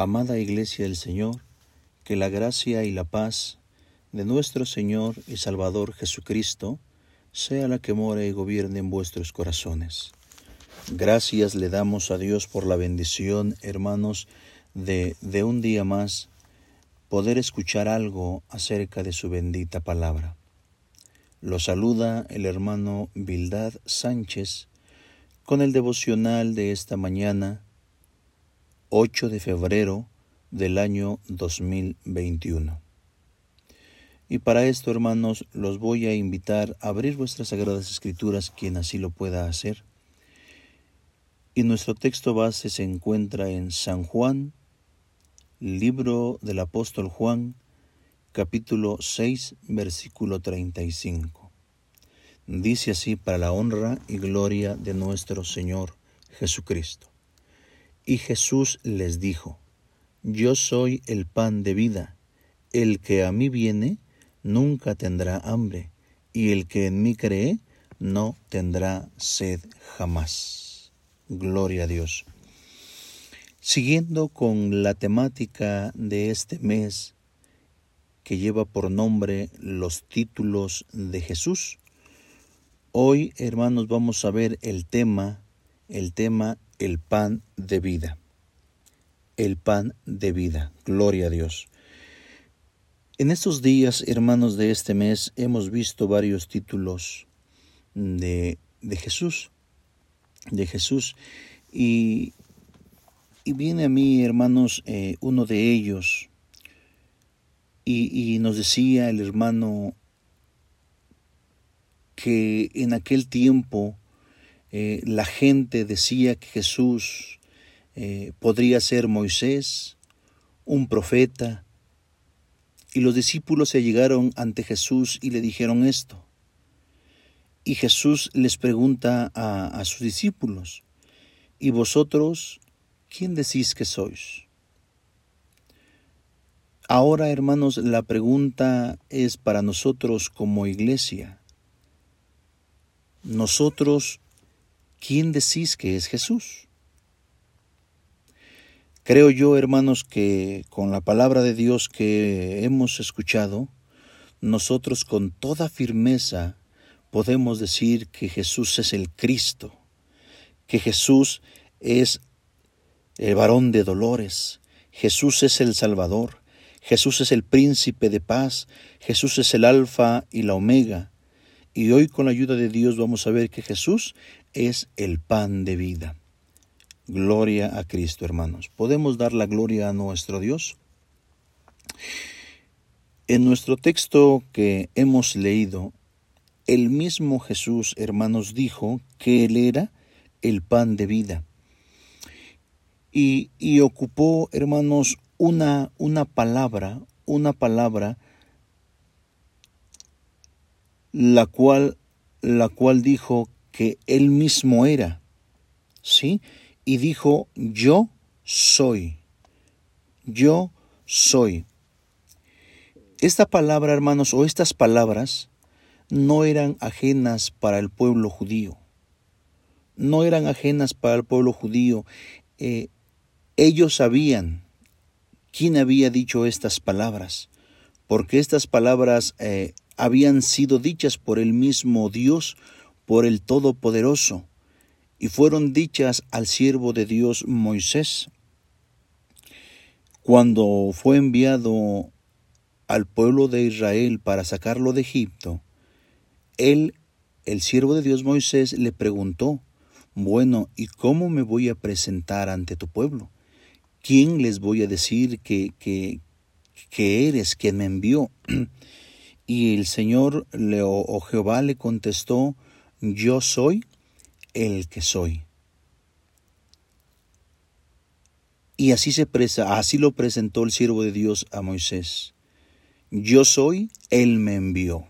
Amada Iglesia del Señor, que la gracia y la paz de nuestro Señor y Salvador Jesucristo sea la que mora y gobierne en vuestros corazones. Gracias le damos a Dios por la bendición, hermanos, de, de un día más poder escuchar algo acerca de su bendita palabra. Lo saluda el hermano Bildad Sánchez con el devocional de esta mañana 8 de febrero del año 2021. Y para esto, hermanos, los voy a invitar a abrir vuestras sagradas escrituras, quien así lo pueda hacer. Y nuestro texto base se encuentra en San Juan, libro del apóstol Juan, capítulo 6, versículo 35. Dice así para la honra y gloria de nuestro Señor Jesucristo. Y Jesús les dijo, Yo soy el pan de vida, el que a mí viene nunca tendrá hambre, y el que en mí cree no tendrá sed jamás. Gloria a Dios. Siguiendo con la temática de este mes que lleva por nombre los títulos de Jesús, hoy hermanos vamos a ver el tema, el tema el pan de vida. El pan de vida. Gloria a Dios. En estos días, hermanos de este mes, hemos visto varios títulos de, de Jesús. De Jesús. Y, y, viene a mí, hermanos, eh, uno de ellos. Y, y nos decía el hermano que en aquel tiempo eh, la gente decía que Jesús eh, podría ser Moisés, un profeta, y los discípulos se llegaron ante Jesús y le dijeron esto. Y Jesús les pregunta a, a sus discípulos, ¿y vosotros quién decís que sois? Ahora, hermanos, la pregunta es para nosotros como iglesia. Nosotros ¿quién decís que es Jesús? Creo yo, hermanos, que con la palabra de Dios que hemos escuchado, nosotros con toda firmeza podemos decir que Jesús es el Cristo, que Jesús es el varón de dolores, Jesús es el Salvador, Jesús es el príncipe de paz, Jesús es el alfa y la omega. Y hoy con la ayuda de Dios vamos a ver que Jesús es el pan de vida. Gloria a Cristo, hermanos. ¿Podemos dar la gloria a nuestro Dios? En nuestro texto que hemos leído, el mismo Jesús, hermanos, dijo que Él era el pan de vida. Y, y ocupó, hermanos, una, una palabra, una palabra, la cual, la cual dijo que él mismo era, ¿sí? Y dijo, yo soy, yo soy. Esta palabra, hermanos, o estas palabras, no eran ajenas para el pueblo judío. No eran ajenas para el pueblo judío. Eh, ellos sabían quién había dicho estas palabras, porque estas palabras eh, habían sido dichas por el mismo Dios por el Todopoderoso, y fueron dichas al siervo de Dios Moisés. Cuando fue enviado al pueblo de Israel para sacarlo de Egipto, él, el siervo de Dios Moisés, le preguntó, bueno, ¿y cómo me voy a presentar ante tu pueblo? ¿Quién les voy a decir que, que, que eres quien me envió? Y el Señor o Jehová le contestó, yo soy el que soy. Y así se presa, así lo presentó el siervo de Dios a Moisés. Yo soy, él me envió.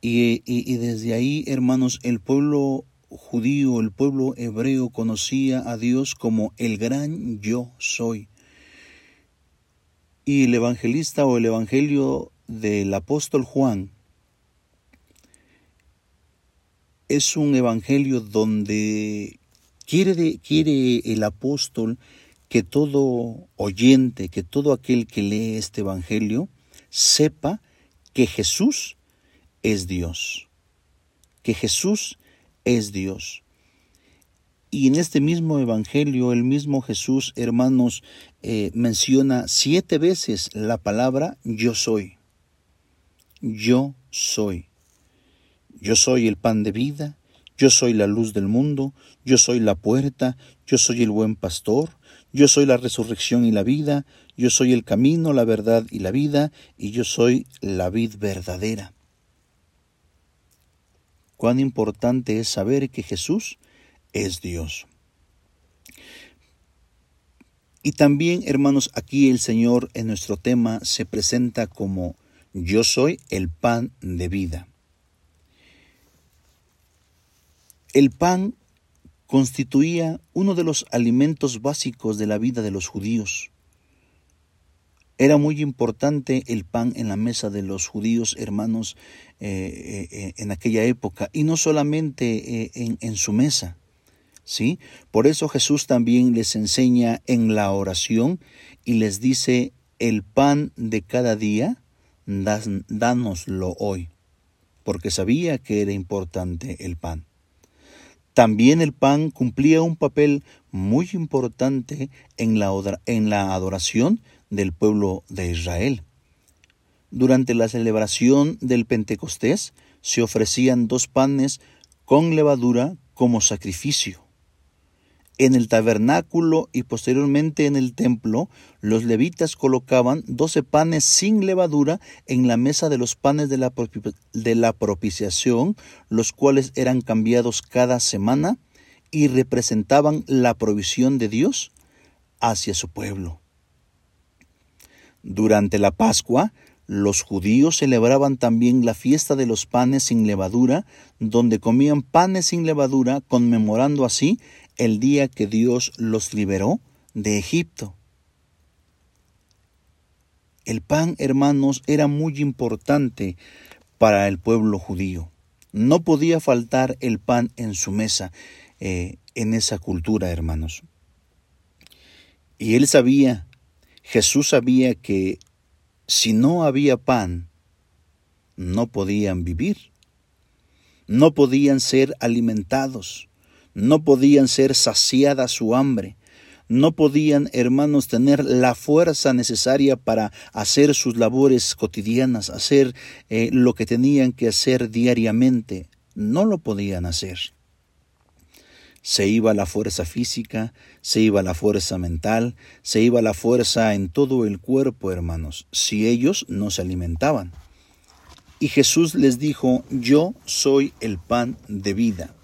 Y, y, desde ahí, hermanos, el pueblo judío, el pueblo hebreo conocía a Dios como el gran yo soy. Y el evangelista o el evangelio del apóstol Juan es un evangelio donde quiere, el apóstol que todo oyente, que todo aquel que lee este Evangelio, sepa que Jesús es Dios, que Jesús es Dios. Y en este mismo Evangelio, el mismo Jesús, hermanos, eh, menciona siete veces la palabra yo soy. Yo soy. Yo soy el pan de vida, yo soy la luz del mundo, yo soy la puerta, yo soy el buen pastor, yo soy la resurrección y la vida, yo soy el camino, la verdad y la vida, y yo soy la vid verdadera. Cuán importante es saber que Jesús es Dios. Y también, hermanos, aquí el Señor en nuestro tema se presenta como yo soy el pan de vida. El pan constituía uno de los alimentos básicos de la vida de los judíos. Era muy importante el pan en la mesa de los judíos hermanos eh, eh, en aquella época y no solamente eh, en, su mesa. ¿sí? Por eso Jesús también les enseña en la oración y les dice, el pan de cada día, dánoslo hoy, porque sabía que era importante el pan. También el pan cumplía un papel muy importante en la, en la adoración del pueblo de Israel. Durante la celebración del Pentecostés se ofrecían dos panes con levadura como sacrificio. En el tabernáculo y posteriormente en el templo, los levitas colocaban doce panes sin levadura en la mesa de los panes de la, de la propiciación, los cuales eran cambiados cada semana y representaban la provisión de Dios hacia su pueblo. Durante la Pascua, los judíos celebraban también la fiesta de los panes sin levadura, donde comían panes sin levadura, conmemorando así el día que Dios los liberó de Egipto. El pan, hermanos, era muy importante para el pueblo judío. No podía faltar el pan en su mesa, eh, en esa cultura, hermanos. Y él sabía, Jesús sabía que si no había pan, no podían vivir, no podían ser alimentados no podían ser saciada su hambre, no podían, hermanos, tener la fuerza necesaria para hacer sus labores cotidianas, hacer eh, lo que tenían que hacer diariamente. No lo podían hacer. Se iba la fuerza física, se iba la fuerza mental, se iba la fuerza en todo el cuerpo, hermanos, si ellos no se alimentaban. Y Jesús les dijo, yo soy el pan de vida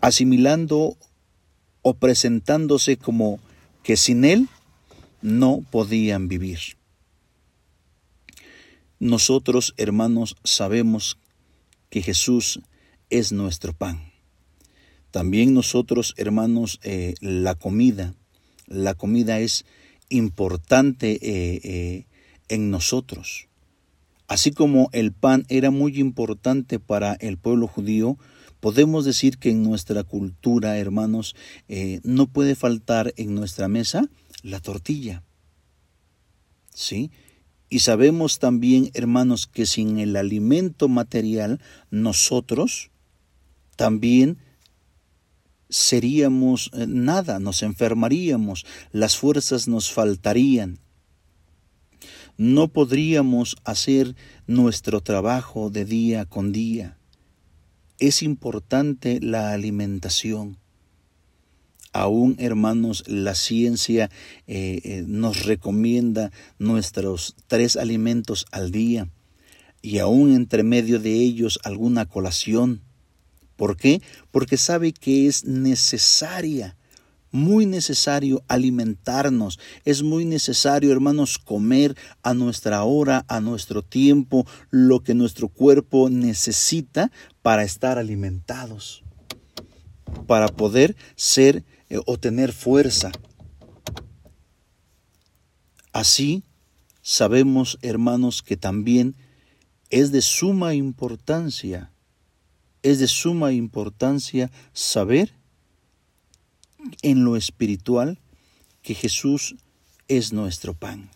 asimilando o presentándose como que sin Él no podían vivir. Nosotros, hermanos, sabemos que Jesús es nuestro pan. También nosotros, hermanos, eh, la comida, la comida es importante eh, eh, en nosotros. Así como el pan era muy importante para el pueblo judío, Podemos decir que en nuestra cultura, hermanos, eh, no puede faltar en nuestra mesa la tortilla. ¿Sí? Y sabemos también, hermanos, que sin el alimento material, nosotros también seríamos eh, nada, nos enfermaríamos, las fuerzas nos faltarían. No podríamos hacer nuestro trabajo de día con día es importante la alimentación. Aún, hermanos, la ciencia eh, eh, nos recomienda nuestros tres alimentos al día y aún entre medio de ellos alguna colación. ¿Por qué? Porque sabe que es necesaria muy necesario alimentarnos, es muy necesario, hermanos, comer a nuestra hora, a nuestro tiempo, lo que nuestro cuerpo necesita para estar alimentados, para poder ser eh, o tener fuerza. Así sabemos, hermanos, que también es de suma importancia, es de suma importancia saber en lo espiritual que Jesús es nuestro pan.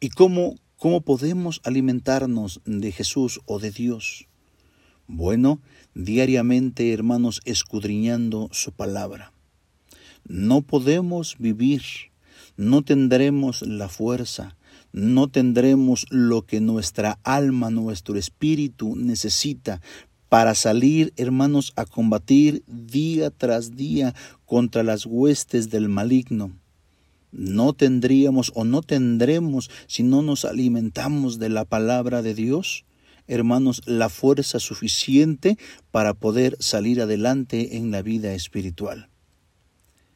¿Y cómo, cómo podemos alimentarnos de Jesús o de Dios? Bueno, diariamente, hermanos, escudriñando su palabra. No podemos vivir, no tendremos la fuerza, no tendremos lo que nuestra alma, nuestro espíritu necesita para salir, hermanos, a combatir día tras día contra las huestes del maligno. No tendríamos o no tendremos si no nos alimentamos de la palabra de Dios, hermanos, la fuerza suficiente para poder salir adelante en la vida espiritual.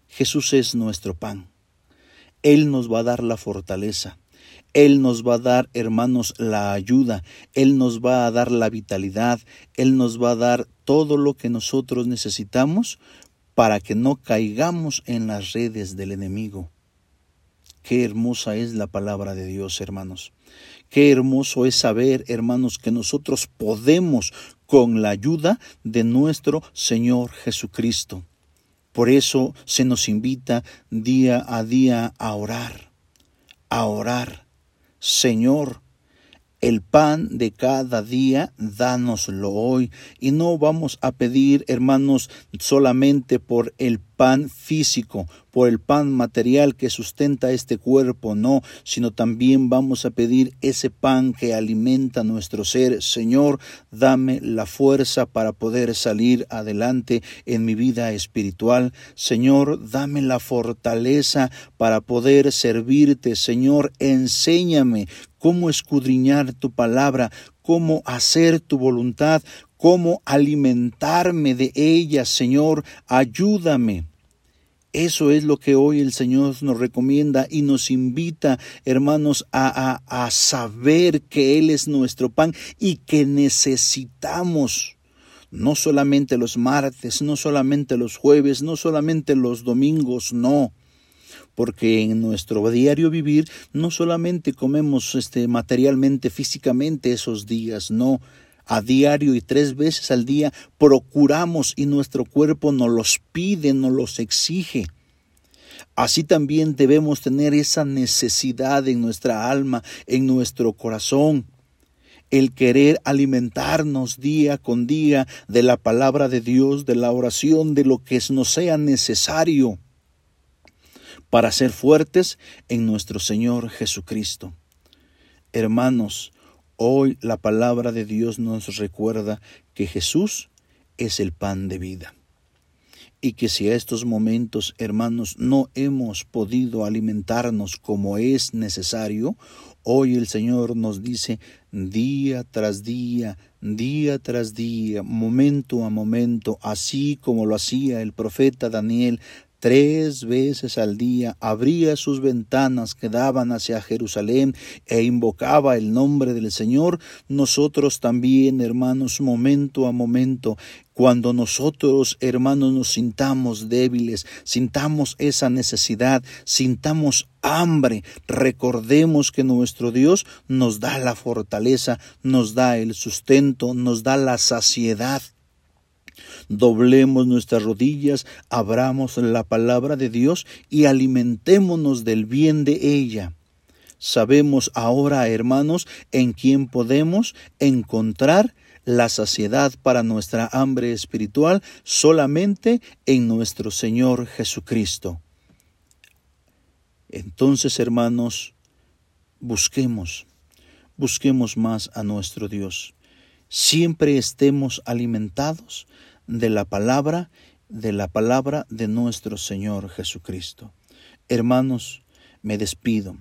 Jesús es nuestro pan. Él nos va a dar la fortaleza. Él nos va a dar, hermanos, la ayuda, Él nos va a dar la vitalidad, Él nos va a dar todo lo que nosotros necesitamos para que no caigamos en las redes del enemigo. Qué hermosa es la palabra de Dios, hermanos. Qué hermoso es saber, hermanos, que nosotros podemos con la ayuda de nuestro Señor Jesucristo. Por eso se nos invita día a día a orar, a orar, Señor, el pan de cada día, dánoslo hoy. Y no vamos a pedir, hermanos, solamente por el pan físico, por el pan material que sustenta este cuerpo, no, sino también vamos a pedir ese pan que alimenta nuestro ser. Señor, dame la fuerza para poder salir adelante en mi vida espiritual. Señor, dame la fortaleza para poder servirte. Señor, enséñame cómo escudriñar tu palabra, cómo hacer tu voluntad, cómo alimentarme de ella, Señor, ayúdame. Eso es lo que hoy el Señor nos recomienda y nos invita, hermanos, a, a, a saber que Él es nuestro pan y que necesitamos no solamente los martes, no solamente los jueves, no solamente los domingos, no porque en nuestro diario vivir no solamente comemos este materialmente, físicamente esos días, no, a diario y tres veces al día procuramos y nuestro cuerpo nos los pide, nos los exige. Así también debemos tener esa necesidad en nuestra alma, en nuestro corazón, el querer alimentarnos día con día de la palabra de Dios, de la oración, de lo que nos sea necesario para ser fuertes en nuestro Señor Jesucristo. Hermanos, hoy la palabra de Dios nos recuerda que Jesús es el pan de vida y que si a estos momentos, hermanos, no hemos podido alimentarnos como es necesario, hoy el Señor nos dice día tras día, día tras día, momento a momento, así como lo hacía el profeta Daniel Tres veces al día abría sus ventanas que daban hacia Jerusalén e invocaba el nombre del Señor, nosotros también, hermanos, momento a momento, cuando nosotros, hermanos, nos sintamos débiles, sintamos esa necesidad, sintamos hambre, recordemos que nuestro Dios nos da la fortaleza, nos da el sustento, nos da la saciedad doblemos nuestras rodillas, abramos la palabra de Dios y alimentémonos del bien de ella. Sabemos ahora, hermanos, en quién podemos encontrar la saciedad para nuestra hambre espiritual solamente en nuestro Señor Jesucristo. Entonces, hermanos, busquemos, busquemos más a nuestro Dios. Siempre estemos alimentados de la palabra, de la palabra de nuestro Señor Jesucristo. Hermanos, me despido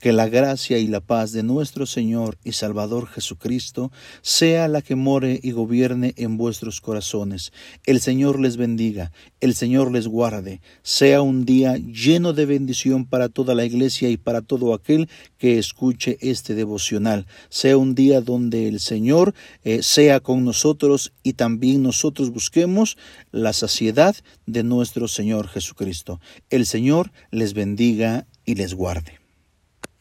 que la gracia y la paz de nuestro Señor y Salvador Jesucristo sea la que more y gobierne en vuestros corazones. El Señor les bendiga, el Señor les guarde. Sea un día lleno de bendición para toda la iglesia y para todo aquel que escuche este devocional. Sea un día donde el Señor eh, sea con nosotros y también nosotros busquemos la saciedad de nuestro Señor Jesucristo. El Señor les bendiga y les guarde.